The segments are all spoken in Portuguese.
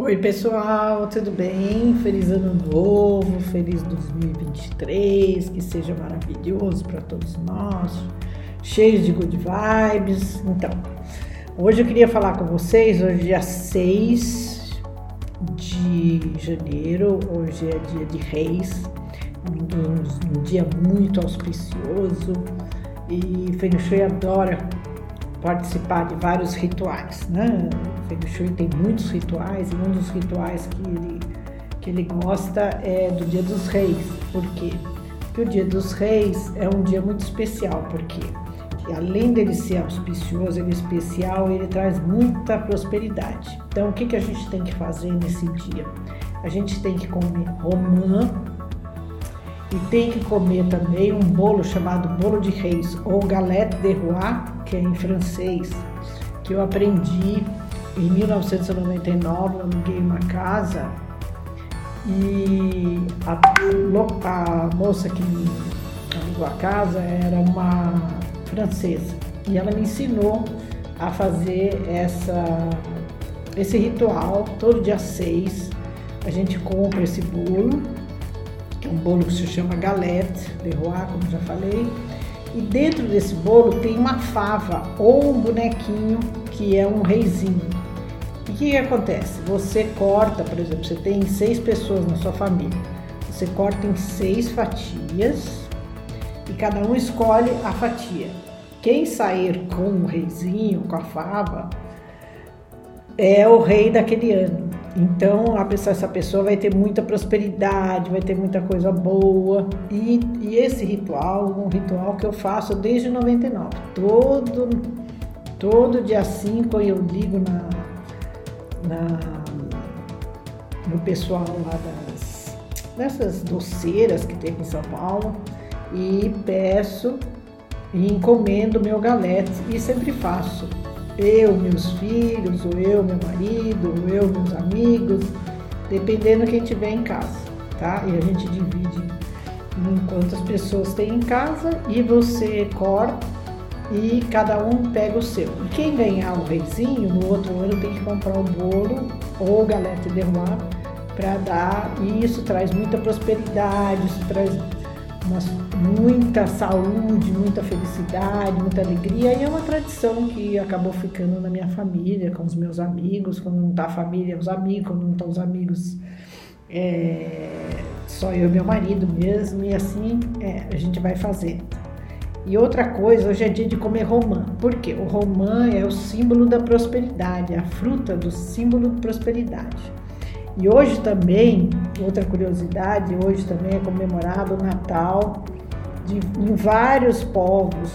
Oi, pessoal, tudo bem? Feliz ano novo, feliz 2023, que seja maravilhoso para todos nós, cheio de good vibes. Então, hoje eu queria falar com vocês, hoje é dia 6 de janeiro, hoje é dia de Reis, um, um dia muito auspicioso e Feng Shui adora participar de vários rituais, né? Feng Shui tem muitos rituais e um dos rituais que ele, que ele gosta é do Dia dos Reis. Por quê? Porque o Dia dos Reis é um dia muito especial, porque além dele ser auspicioso, ele é especial, ele traz muita prosperidade. Então, o que, que a gente tem que fazer nesse dia? A gente tem que comer romã, e tem que comer também um bolo chamado bolo de reis ou galette de roi, que é em francês, que eu aprendi em 1999, eu aluguei uma casa e a, a moça que me alugou a casa era uma francesa e ela me ensinou a fazer essa, esse ritual todo dia 6. A gente compra esse bolo é um bolo que se chama galette de roi, como já falei. E dentro desse bolo tem uma fava ou um bonequinho que é um reizinho. Que acontece? Você corta, por exemplo, você tem seis pessoas na sua família. Você corta em seis fatias e cada um escolhe a fatia. Quem sair com o reizinho, com a fava, é o rei daquele ano. Então, a pessoa, essa pessoa vai ter muita prosperidade, vai ter muita coisa boa. E, e esse ritual, um ritual que eu faço desde 99. Todo, todo dia 5 eu ligo na, na, no pessoal lá das, dessas doceiras que tem em São Paulo e peço e encomendo meu galete e sempre faço eu, meus filhos, ou eu, meu marido, ou eu, meus amigos, dependendo quem tiver em casa, tá? E a gente divide em quantas pessoas tem em casa e você corta e cada um pega o seu. E quem ganhar o reizinho, no outro ano tem que comprar o bolo ou galete de roi para dar, e isso traz muita prosperidade, isso traz uma, muita saúde, muita felicidade, muita alegria. E é uma tradição que acabou ficando na minha família, com os meus amigos. Quando não está a família, os amigos. Quando não estão os amigos, é, só eu e meu marido mesmo. E assim é, a gente vai fazendo. E outra coisa, hoje é dia de comer romã. Por quê? O romã é o símbolo da prosperidade, a fruta do símbolo de prosperidade. E hoje também, outra curiosidade, hoje também é comemorado o Natal de, em vários povos,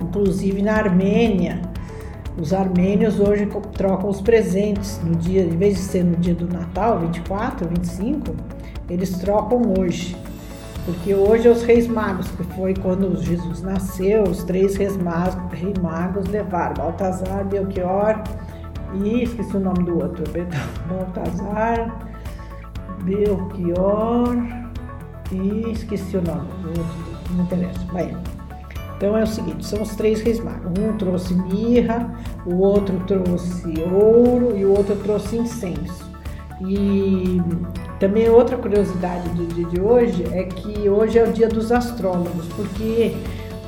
inclusive na Armênia. Os armênios hoje trocam os presentes no dia, em vez de ser no dia do Natal, 24, 25, eles trocam hoje. Porque hoje é os reis magos, que foi quando Jesus nasceu, os três reis magos, reis magos levaram Baltazar, Belchior e esqueci o nome do outro. Baltazar, Belchior e esqueci o nome do outro. Não interessa. Vai. Então é o seguinte, são os três reis magos. Um trouxe mirra, o outro trouxe ouro e o outro trouxe incenso. E também outra curiosidade do dia de hoje é que hoje é o dia dos astrólogos, porque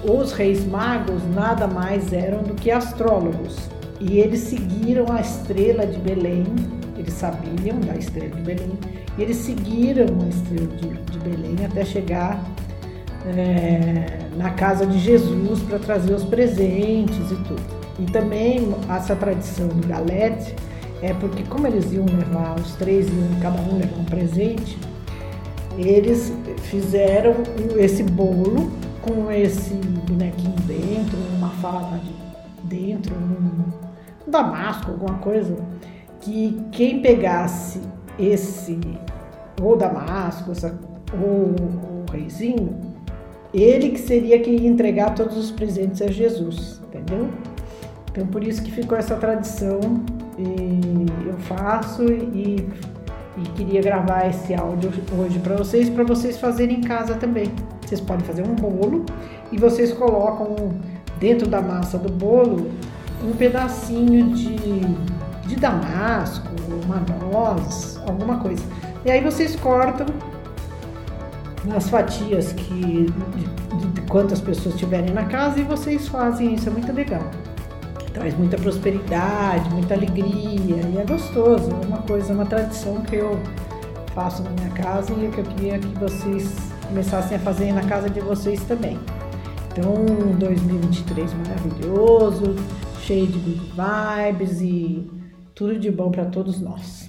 os reis magos nada mais eram do que astrólogos. E eles seguiram a estrela de Belém, eles sabiam da estrela de Belém, e eles seguiram a estrela de, de Belém até chegar é, na casa de Jesus para trazer os presentes e tudo. E também essa tradição do galete é porque como eles iam levar os três, iam cada um levar um presente, eles fizeram esse bolo com esse bonequinho dentro, uma fala dentro, um damasco, alguma coisa, que quem pegasse esse, ou damasco, essa, ou o reizinho, ele que seria quem ia entregar todos os presentes a Jesus, entendeu? Então por isso que ficou essa tradição e eu faço e, e queria gravar esse áudio hoje para vocês, para vocês fazerem em casa também. Vocês podem fazer um bolo e vocês colocam dentro da massa do bolo um pedacinho de, de damasco, uma nozes, alguma coisa. E aí vocês cortam nas fatias que de, de, de quantas pessoas tiverem na casa e vocês fazem isso, é muito legal. Traz muita prosperidade, muita alegria e é gostoso, é uma coisa, uma tradição que eu faço na minha casa e que eu queria que vocês começassem a fazer na casa de vocês também. Então, 2023 maravilhoso, cheio de good vibes e tudo de bom para todos nós.